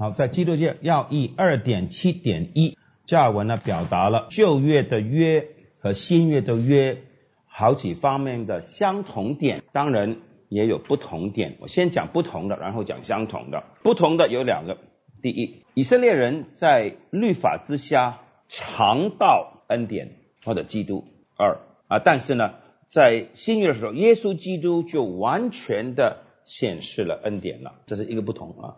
好，在基督教要义二点七点一，加尔文呢表达了旧约的约和新约的约好几方面的相同点，当然也有不同点。我先讲不同的，然后讲相同的。不同的有两个，第一，以色列人在律法之下尝到恩典或者基督；二啊，但是呢，在新约的时候，耶稣基督就完全的显示了恩典了，这是一个不同啊。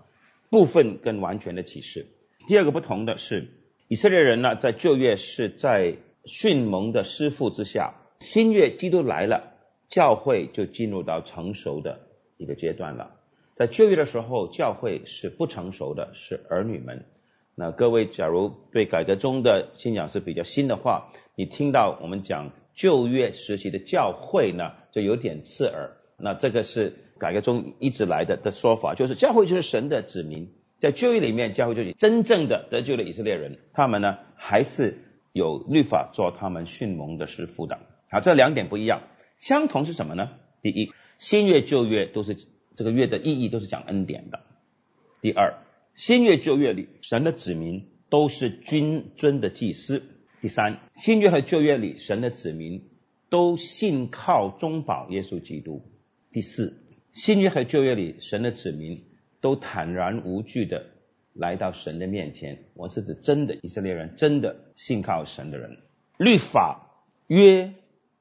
部分跟完全的启示。第二个不同的是，以色列人呢，在旧约是在训蒙的师傅之下，新约基督来了，教会就进入到成熟的一个阶段了。在旧约的时候，教会是不成熟的，是儿女们。那各位，假如对改革中的信仰是比较新的话，你听到我们讲旧约时期的教会呢，就有点刺耳。那这个是。改革中一直来的的说法，就是教会就是神的子民，在旧约里面，教会就是真正的得救的以色列人，他们呢还是有律法做他们训蒙的师傅的。好，这两点不一样，相同是什么呢？第一，新约旧约都是这个约的意义都是讲恩典的。第二，新约旧约里神的子民都是君尊的祭司。第三，新约和旧约里神的子民都信靠中保耶稣基督。第四。新约和旧约里，神的子民都坦然无惧的来到神的面前。我是指真的以色列人，真的信靠神的人。律法约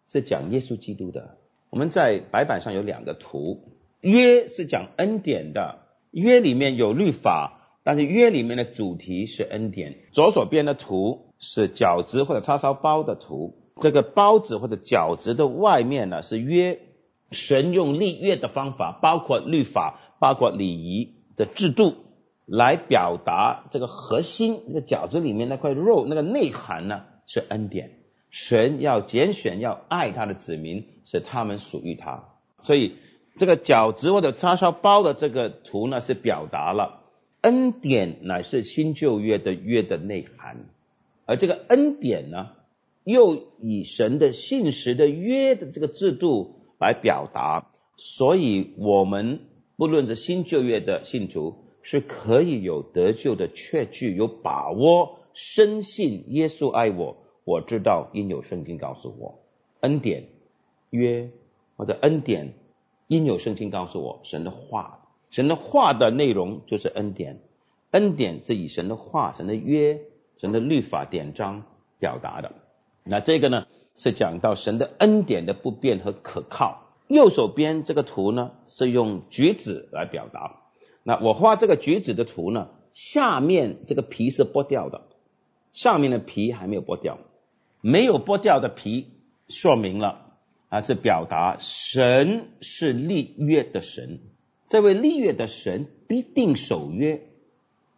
是讲耶稣基督的。我们在白板上有两个图，约是讲恩典的，约里面有律法，但是约里面的主题是恩典。左手边的图是饺子或者叉烧包的图，这个包子或者饺子的外面呢是约。神用立约的方法，包括律法，包括礼仪的制度，来表达这个核心。那个饺子里面那块肉，那个内涵呢是恩典。神要拣选，要爱他的子民，使他们属于他。所以这个饺子或者叉烧包的这个图呢，是表达了恩典乃是新旧约的约的内涵，而这个恩典呢，又以神的信实的约的这个制度。来表达，所以我们不论是新旧约的信徒，是可以有得救的确据，有把握，深信耶稣爱我。我知道，因有圣经告诉我，恩典约或者恩典，因有圣经告诉我，神的话，神的话的内容就是恩典，恩典是以神的话、神的约、神的律法典章表达的。那这个呢？是讲到神的恩典的不变和可靠。右手边这个图呢，是用橘子来表达。那我画这个橘子的图呢，下面这个皮是剥掉的，上面的皮还没有剥掉。没有剥掉的皮，说明了啊，是表达神是立约的神。这位立约的神必定守约，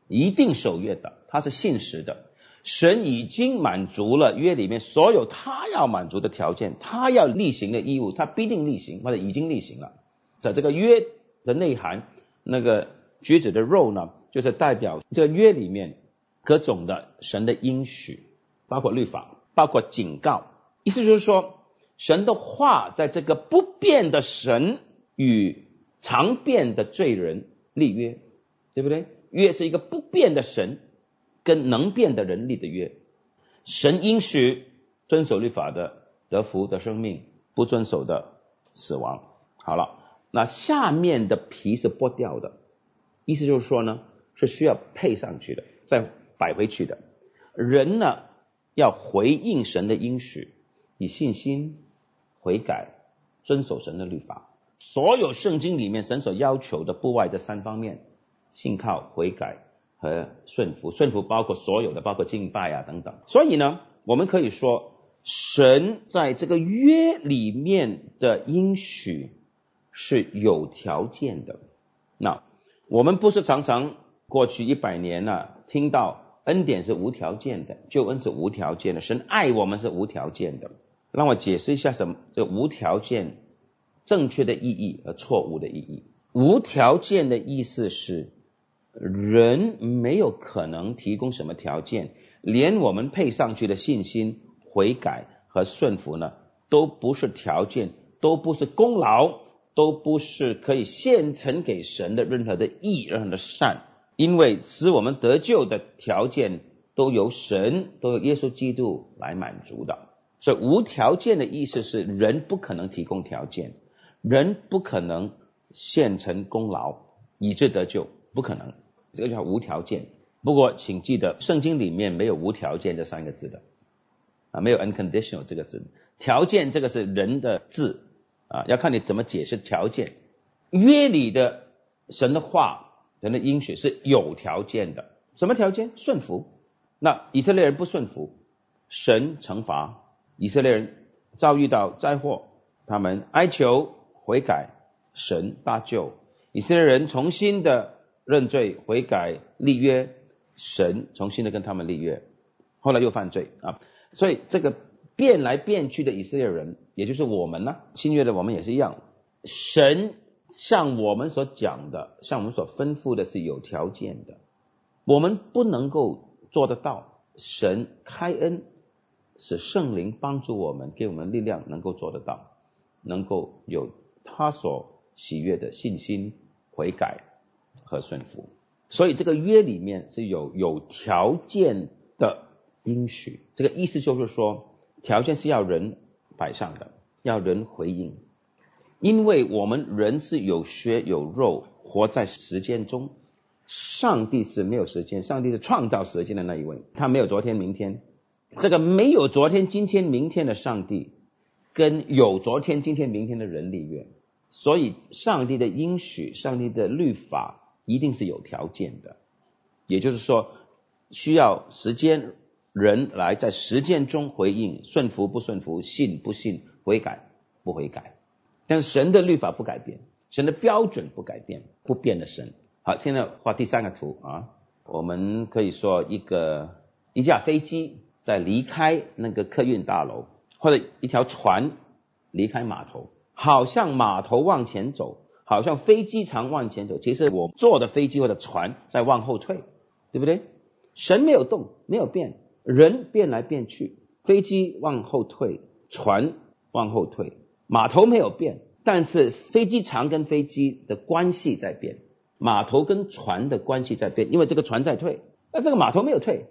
一定守约的，他是信实的。神已经满足了约里面所有他要满足的条件，他要例行的义务，他必定例行或者已经例行了。在这个约的内涵，那个橘子的肉呢，就是代表这个约里面各种的神的应许，包括律法，包括警告。意思就是说，神的话在这个不变的神与常变的罪人立约，对不对？约是一个不变的神。跟能变的人立的约，神应许遵守律法的得福的生命，不遵守的死亡。好了，那下面的皮是剥掉的，意思就是说呢，是需要配上去的，再摆回去的。人呢，要回应神的应许，以信心悔改，遵守神的律法。所有圣经里面神所要求的，不外这三方面：信靠、悔改。和顺服，顺服包括所有的，包括敬拜啊等等。所以呢，我们可以说，神在这个约里面的应许是有条件的。那我们不是常常过去一百年呢，听到恩典是无条件的，救恩是无条件的，神爱我们是无条件的。让我解释一下什么这无条件正确的意义和错误的意义。无条件的意思是。人没有可能提供什么条件，连我们配上去的信心、悔改和顺服呢，都不是条件，都不是功劳，都不是可以现成给神的任何的义、任何的善。因为使我们得救的条件都由神，都由耶稣基督来满足的。所以无条件的意思是人不可能提供条件，人不可能献成功劳以致得救，不可能，这个叫无条件。不过请记得，圣经里面没有无条件这三个字的，啊，没有 unconditional 这个字，条件这个是人的字，啊，要看你怎么解释条件。约里的神的话，人的应许是有条件的，什么条件？顺服。那以色列人不顺服，神惩罚。以色列人遭遇到灾祸，他们哀求悔改，神搭救。以色列人重新的认罪悔改立约，神重新的跟他们立约，后来又犯罪啊！所以这个变来变去的以色列人，也就是我们呢，新约的我们也是一样。神像我们所讲的，像我们所吩咐的是有条件的，我们不能够做得到。神开恩。使圣灵帮助我们，给我们力量，能够做得到，能够有他所喜悦的信心、悔改和顺服。所以这个约里面是有有条件的应许。这个意思就是说，条件是要人摆上的，要人回应。因为我们人是有血有肉，活在时间中。上帝是没有时间，上帝是创造时间的那一位，他没有昨天、明天。这个没有昨天、今天、明天的上帝，跟有昨天、今天、明天的人立约，所以上帝的应许、上帝的律法一定是有条件的，也就是说，需要时间人来在实践中回应，顺服不顺服，信不信，悔改不悔改。但是神的律法不改变，神的标准不改变，不变的神。好，现在画第三个图啊，我们可以说一个一架飞机。在离开那个客运大楼，或者一条船离开码头，好像码头往前走，好像飞机场往前走。其实我坐的飞机或者船在往后退，对不对？神没有动，没有变，人变来变去，飞机往后退，船往后退，码头没有变，但是飞机场跟飞机的关系在变，码头跟船的关系在变，因为这个船在退，那这个码头没有退，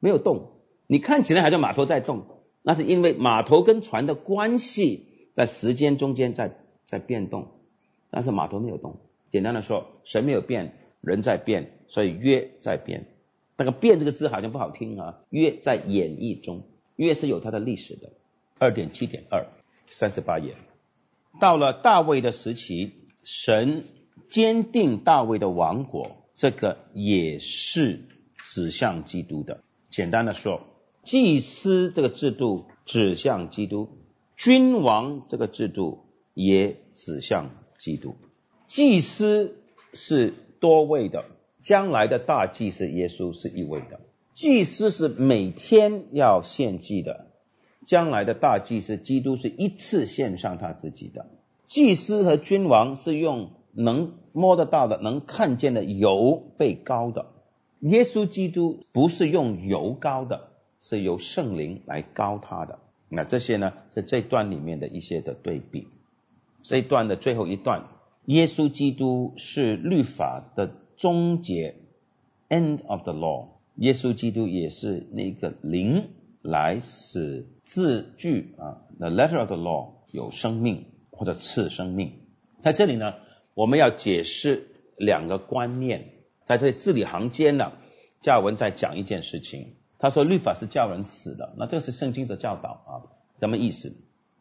没有动。你看起来好像码头在动，那是因为码头跟船的关系在时间中间在在变动，但是码头没有动。简单的说，神没有变，人在变，所以约在变。那个“变”这个字好像不好听啊，约在演绎中，约是有它的历史的。二点七点二，三十八页，到了大卫的时期，神坚定大卫的王国，这个也是指向基督的。简单的说。祭司这个制度指向基督，君王这个制度也指向基督。祭司是多位的，将来的大祭司耶稣是一位的。祭司是每天要献祭的，将来的大祭司基督是一次献上他自己的。祭司和君王是用能摸得到的、能看见的油被高的，耶稣基督不是用油高的。是由圣灵来高他的，那这些呢是这段里面的一些的对比。这一段的最后一段，耶稣基督是律法的终结，end of the law。耶稣基督也是那个灵来使字句啊，the letter of the law 有生命或者赐生命。在这里呢，我们要解释两个观念，在这字里行间呢，加尔文在讲一件事情。他说律法是叫人死的，那这个是圣经的教导啊，什么意思？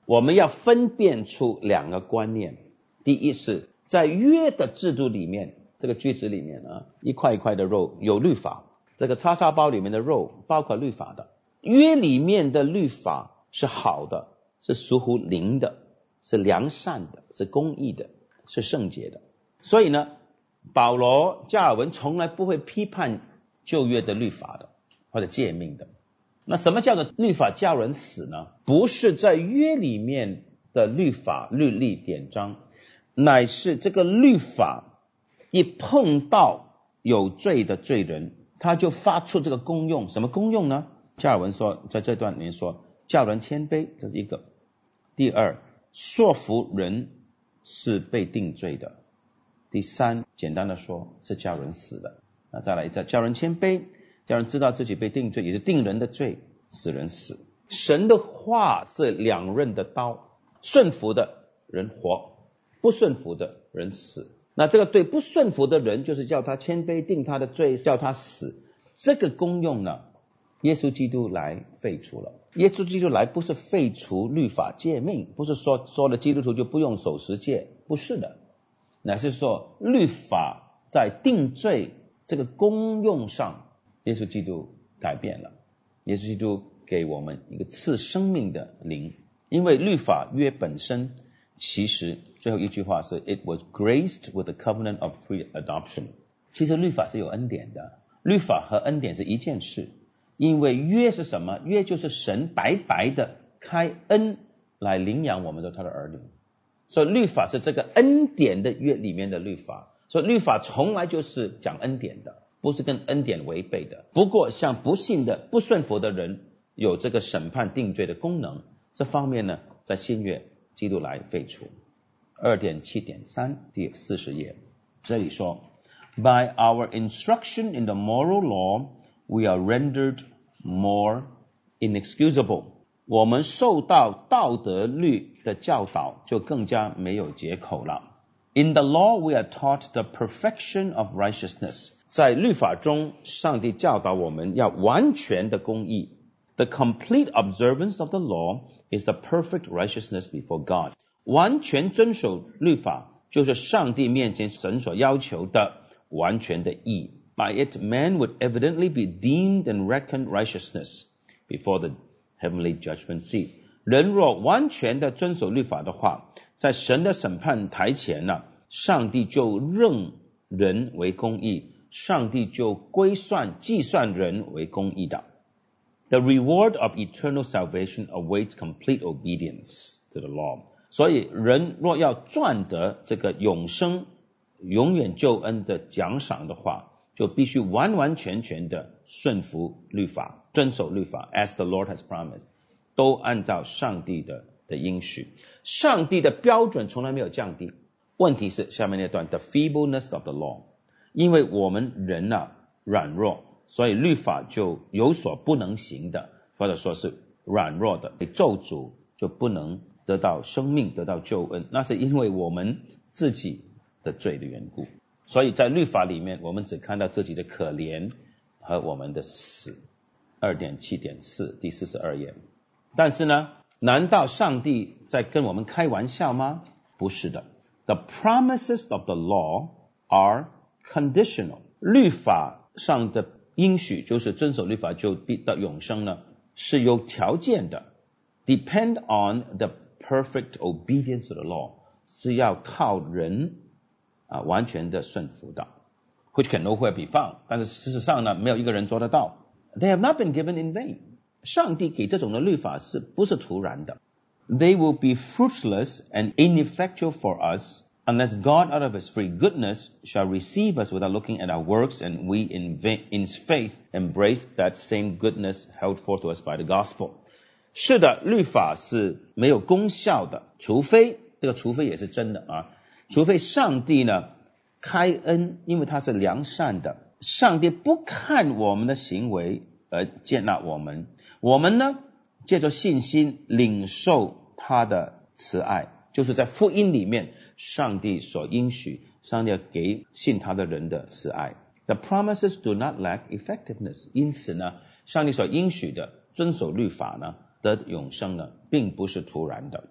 我们要分辨出两个观念。第一是，在约的制度里面，这个句子里面啊，一块一块的肉有律法，这个叉烧包里面的肉包括律法的。约里面的律法是好的，是属乎灵的，是良善的，是公义的，是圣洁的。所以呢，保罗加尔文从来不会批判旧约的律法的。或者诫命的，那什么叫做律法叫人死呢？不是在约里面的律法律例典章，乃是这个律法一碰到有罪的罪人，他就发出这个功用。什么功用呢？加尔文说，在这段里面说，叫人谦卑，这是一个；第二，说服人是被定罪的；第三，简单的说，是叫人死的。那，再来一次，叫人谦卑，叫人知道自己被定罪，也是定人的罪，使人死。神的话是两刃的刀，顺服的人活，不顺服的人死。那这个对不顺服的人，就是叫他谦卑，定他的罪，叫他死。这个功用呢，耶稣基督来废除了。耶稣基督来不是废除律法诫命，不是说说了基督徒就不用守十诫，不是的，乃是说律法在定罪这个功用上，耶稣基督改变了。耶稣基督给我们一个赐生命的灵，因为律法约本身其实最后一句话是 It was graced with the covenant of pre-adoption。其实律法是有恩典的，律法和恩典是一件事。因为约是什么？约就是神白白的开恩来领养我们的他的儿女，所以律法是这个恩典的约里面的律法。所以律法从来就是讲恩典的，不是跟恩典违背的。不过像不信的、不顺服的人，有这个审判定罪的功能，这方面呢，在新约基督来废除。二点七点三第四十页，这里说：By our instruction in the moral law。we are rendered more inexcusable。我们受到道德律的教导，就更加没有借口了。In the law, we are taught the perfection of righteousness。在律法中，上帝教导我们要完全的公义。The complete observance of the law is the perfect righteousness before God。完全遵守律法，就是上帝面前神所要求的完全的义。By it, man would evidently be deemed and reckoned righteousness before the heavenly judgment seat. 人若完全的遵守律法的话，在神的审判台前呢，上帝就认人为公义， 上帝就归算计算人为公义的。The reward of eternal salvation awaits complete obedience to the law. 所以，人若要赚得这个永生、永远救恩的奖赏的话，就必须完完全全的顺服律法，遵守律法，as the Lord has promised，都按照上帝的的应许。上帝的标准从来没有降低。问题是下面那段，the feebleness of the law，因为我们人呐软弱，所以律法就有所不能行的，或者说是软弱的，被咒诅就不能得到生命，得到救恩。那是因为我们自己的罪的缘故。所以在律法里面，我们只看到自己的可怜和我们的死。二点七点四第四十二页。但是呢，难道上帝在跟我们开玩笑吗？不是的。The promises of the law are conditional。律法上的应许就是遵守律法就必得永生呢，是有条件的。Depend on the perfect obedience of the law，是要靠人。啊，完全的顺服的，which can nowhere be found。但是事实上呢，没有一个人做得到。They have not been given in vain。上帝给这种的律法是不是突然的？They will be fruitless and ineffectual for us unless God, out of His free goodness, shall receive us without looking at our works, and we in, in faith embrace that same goodness held forth to us by the gospel。是的，律法是没有功效的，除非这个除非也是真的啊。除非上帝呢开恩，因为他是良善的，上帝不看我们的行为而接纳我们，我们呢借着信心领受他的慈爱，就是在福音里面，上帝所应许，上帝给信他的人的慈爱。The promises do not lack effectiveness，因此呢，上帝所应许的遵守律法呢得永生呢，并不是突然的。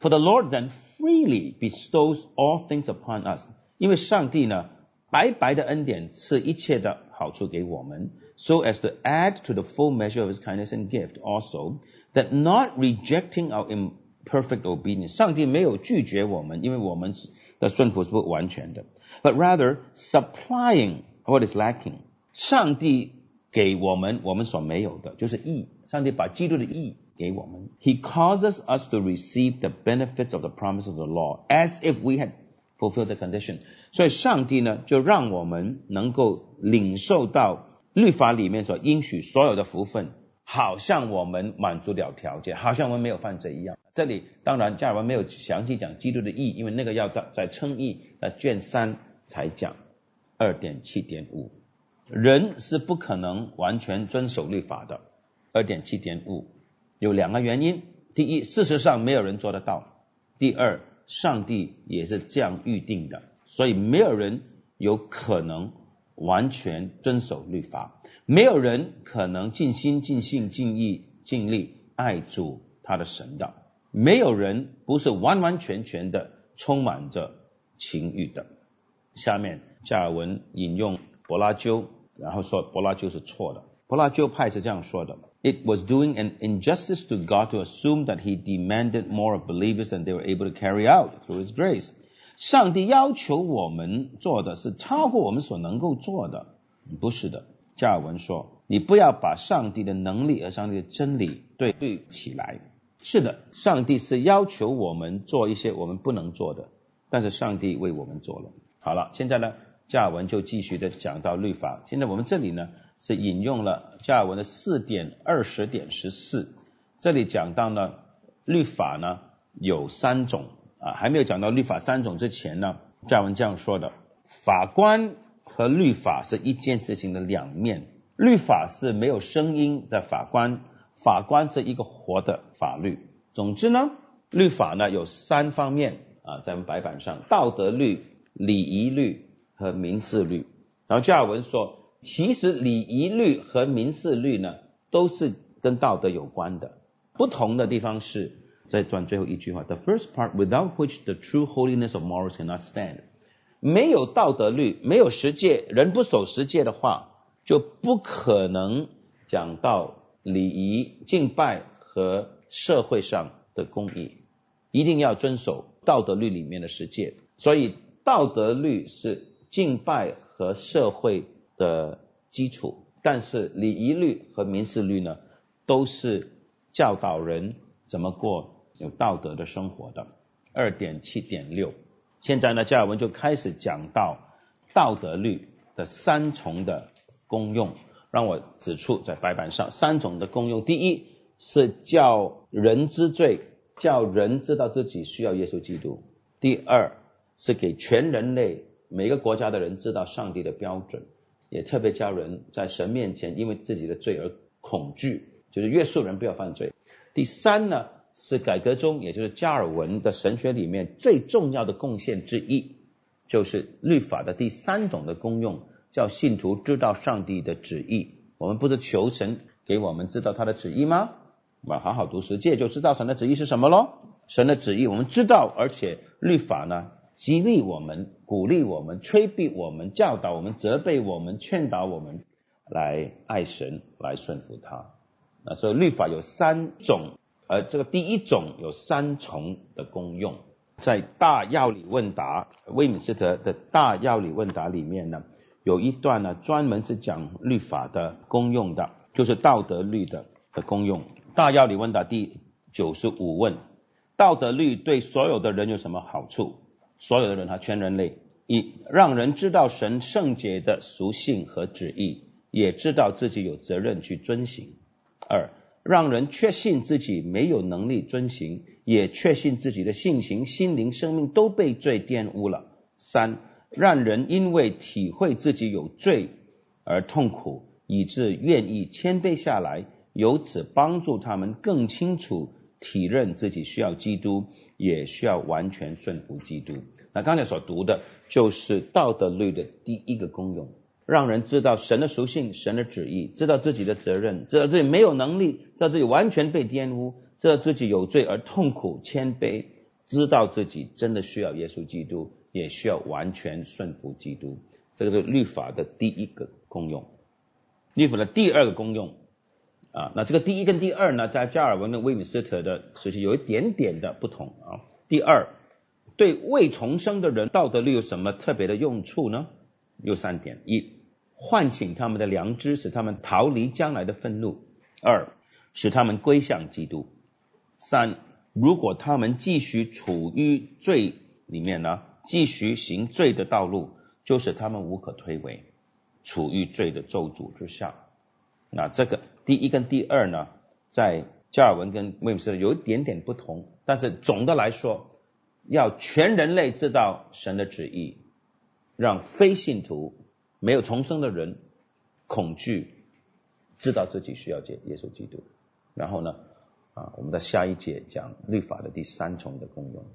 For the Lord then freely bestows all things upon us，因为上帝呢白白的恩典赐一切的好处给我们，so as to add to the full measure of His kindness and gift also that not rejecting our Perfect obedience，上帝没有拒绝我们，因为我们的顺服是不完全的，but rather supplying what is lacking，上帝给我们我们所没有的，就是义，上帝把基督的义。给我们。He causes us to receive the benefits of the promise of the law, as if we had fulfilled the condition. 所以上帝呢，就让我们能够领受到律法里面所应许所有的福分，好像我们满足了条件，好像我们没有犯罪一样。这里当然加尔文没有详细讲基督的意义，因为那个要在在称义的卷三才讲二点七点五。人是不可能完全遵守律法的。二点七点五有两个原因：第一，事实上没有人做得到；第二，上帝也是这样预定的，所以没有人有可能完全遵守律法，没有人可能尽心、尽性、尽意、尽力爱主他的神的，没有人不是完完全全的充满着情欲的。下面加尔文引用柏拉修，然后说柏拉修是错的。柏拉修派是这样说的：It was doing an injustice to God to assume that He demanded more of believers than they were able to carry out through His grace。上帝要求我们做的是超过我们所能够做的，不是的。加尔文说：你不要把上帝的能力和上帝的真理对对起来。是的，上帝是要求我们做一些我们不能做的，但是上帝为我们做了。好了，现在呢，加尔文就继续的讲到律法。现在我们这里呢是引用了加尔文的四点二十点十四，这里讲到呢律法呢有三种啊，还没有讲到律法三种之前呢，加尔文这样说的：法官和律法是一件事情的两面，律法是没有声音的法官，法官是一个活的法律。总之呢，律法呢有三方面啊，在我们白板上，道德律。礼仪律和民事律，然后加尔文说，其实礼仪律和民事律呢，都是跟道德有关的。不同的地方是，在段最后一句话，the first part without which the true holiness of morals cannot stand，没有道德律，没有十诫，人不守十诫的话，就不可能讲到礼仪、敬拜和社会上的公义，一定要遵守道德律里面的世界，所以。道德律是敬拜和社会的基础，但是礼仪律和民事律呢，都是教导人怎么过有道德的生活的。二点七点六，现在呢，加尔文就开始讲到道德律的三重的功用，让我指出在白板上三种的功用。第一是叫人知罪，叫人知道自己需要耶稣基督。第二。是给全人类每个国家的人知道上帝的标准，也特别教人在神面前因为自己的罪而恐惧，就是约束人不要犯罪。第三呢，是改革中也就是加尔文的神学里面最重要的贡献之一，就是律法的第三种的功用，叫信徒知道上帝的旨意。我们不是求神给我们知道他的旨意吗？我们好好读十诫就知道神的旨意是什么喽。神的旨意我们知道，而且律法呢？激励我们，鼓励我们，催逼我们，教导我们，责备我们，劝导我们，来爱神，来顺服他。那所以律法有三种，而这个第一种有三重的功用。在大要理问答，威敏斯特的大要理问答里面呢，有一段呢专门是讲律法的功用的，就是道德律的的功用。大要理问答第九十五问：道德律对所有的人有什么好处？所有的人哈，全人类，一让人知道神圣洁的属性和旨意，也知道自己有责任去遵行；二让人确信自己没有能力遵行，也确信自己的性情、心灵、生命都被罪玷污了；三让人因为体会自己有罪而痛苦，以致愿意谦卑下来，由此帮助他们更清楚体认自己需要基督。也需要完全顺服基督。那刚才所读的就是道德律的第一个功用，让人知道神的属性、神的旨意，知道自己的责任，知道自己没有能力，知道自己完全被玷污，知道自己有罪而痛苦、谦卑，知道自己真的需要耶稣基督，也需要完全顺服基督。这个是律法的第一个功用。律法的第二个功用。啊，那这个第一跟第二呢，在加尔文跟威敏斯特的时期有一点点的不同啊。第二，对未重生的人，道德律有什么特别的用处呢？有三点：一，唤醒他们的良知，使他们逃离将来的愤怒；二，使他们归向基督；三，如果他们继续处于罪里面呢，继续行罪的道路，就使他们无可推诿，处于罪的咒诅之下。那这个。第一跟第二呢，在加尔文跟威姆斯有一点点不同，但是总的来说，要全人类知道神的旨意，让非信徒、没有重生的人恐惧，知道自己需要接耶稣基督。然后呢，啊，我们在下一节讲律法的第三重的功用。